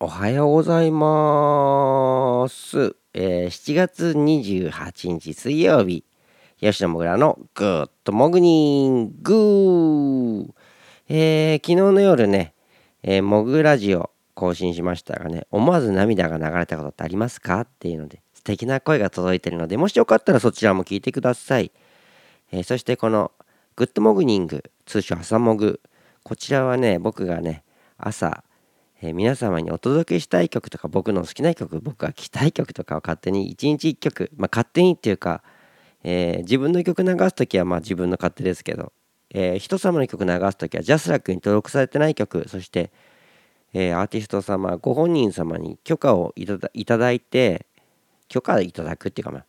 おはようございます。えー7月28日水曜日、吉野もぐらのグッドモグニングえー昨日の夜ね、えーモグラジオ更新しましたがね、思わず涙が流れたことってありますか？っていうので、素敵な声が届いてるので、もしよかったらそちらも聞いてください。えーそしてこのグッドモグニング、通称朝モグ、こちらはね、僕がね、朝、えー皆様にお届けしたい曲とか僕の好きな曲僕が聴きたい曲とかを勝手に一日一曲まあ勝手にっていうか、えー自分の曲流す時はまあ自分の勝手ですけど、えー人様の曲流す時はジャスラックに登録されてない曲そして、えアーティスト様ご本人様に許可をいただいて許可いただくっていうかまあ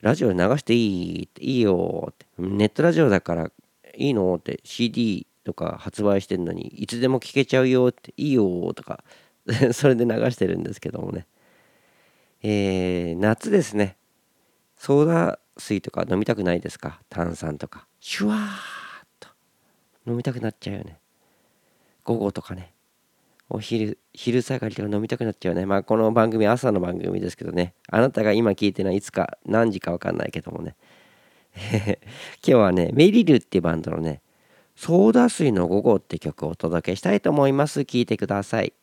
ラジオで流していいいいよってネットラジオだからいいのって CD とか発売してるのにいつでも聴けちゃうよっていいよとか それで流してるんですけどもね。えー夏ですね。ソーダ水とか飲みたくないですか？炭酸とか。シュワーっと。飲みたくなっちゃうよね。午後とかね。お昼昼下がりとか飲みたくなっちゃうね。まあこの番組朝の番組ですけどね。あなたが今聞いてるのはいつか何時か分かんないけどもね。今日はねメリルっていうバンドのねソーダ水の午後って曲をお届けしたいと思います。聞いてください。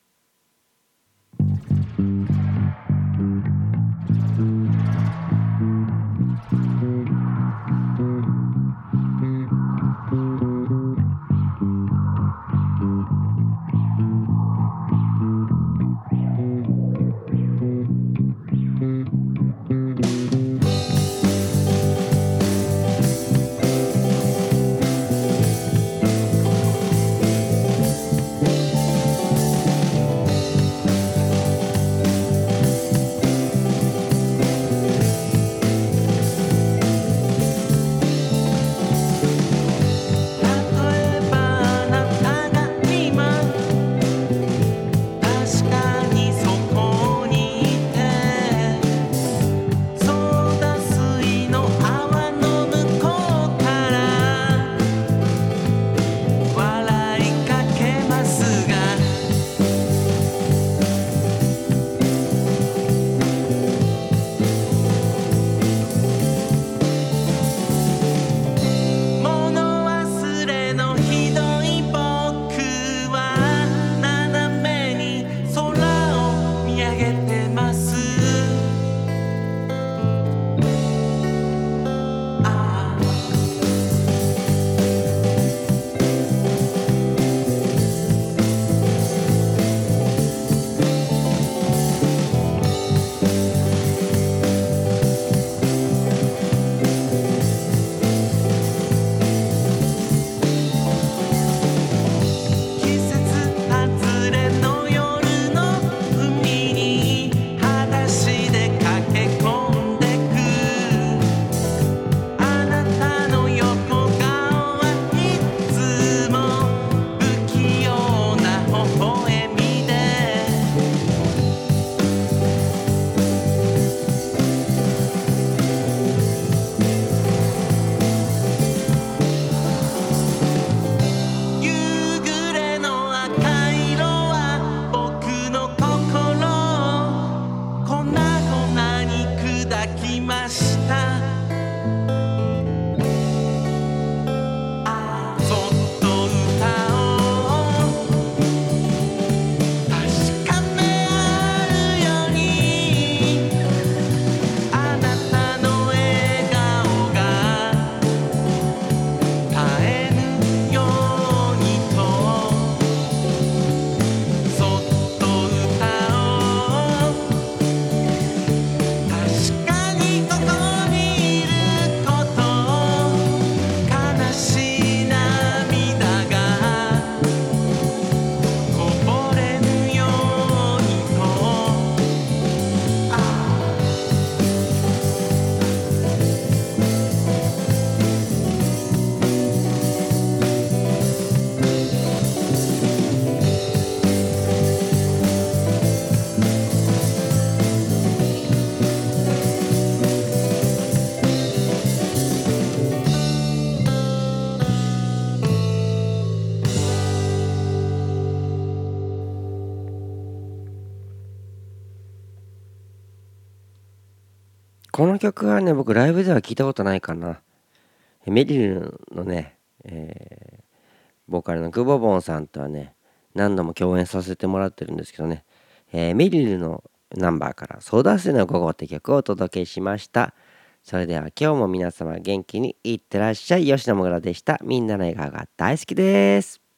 この曲はね僕ライブでは聞いたことないかな。メリルのね、えー、ボーカルのグボボンさんとはね何度も共演させてもらってるんですけどね、えー、メリルのナンバーから「ソーダ水の午後」って曲をお届けしました。それでは今日も皆様元気にいってらっしゃい。吉野もぐらでした。みんなの笑顔が大好きです。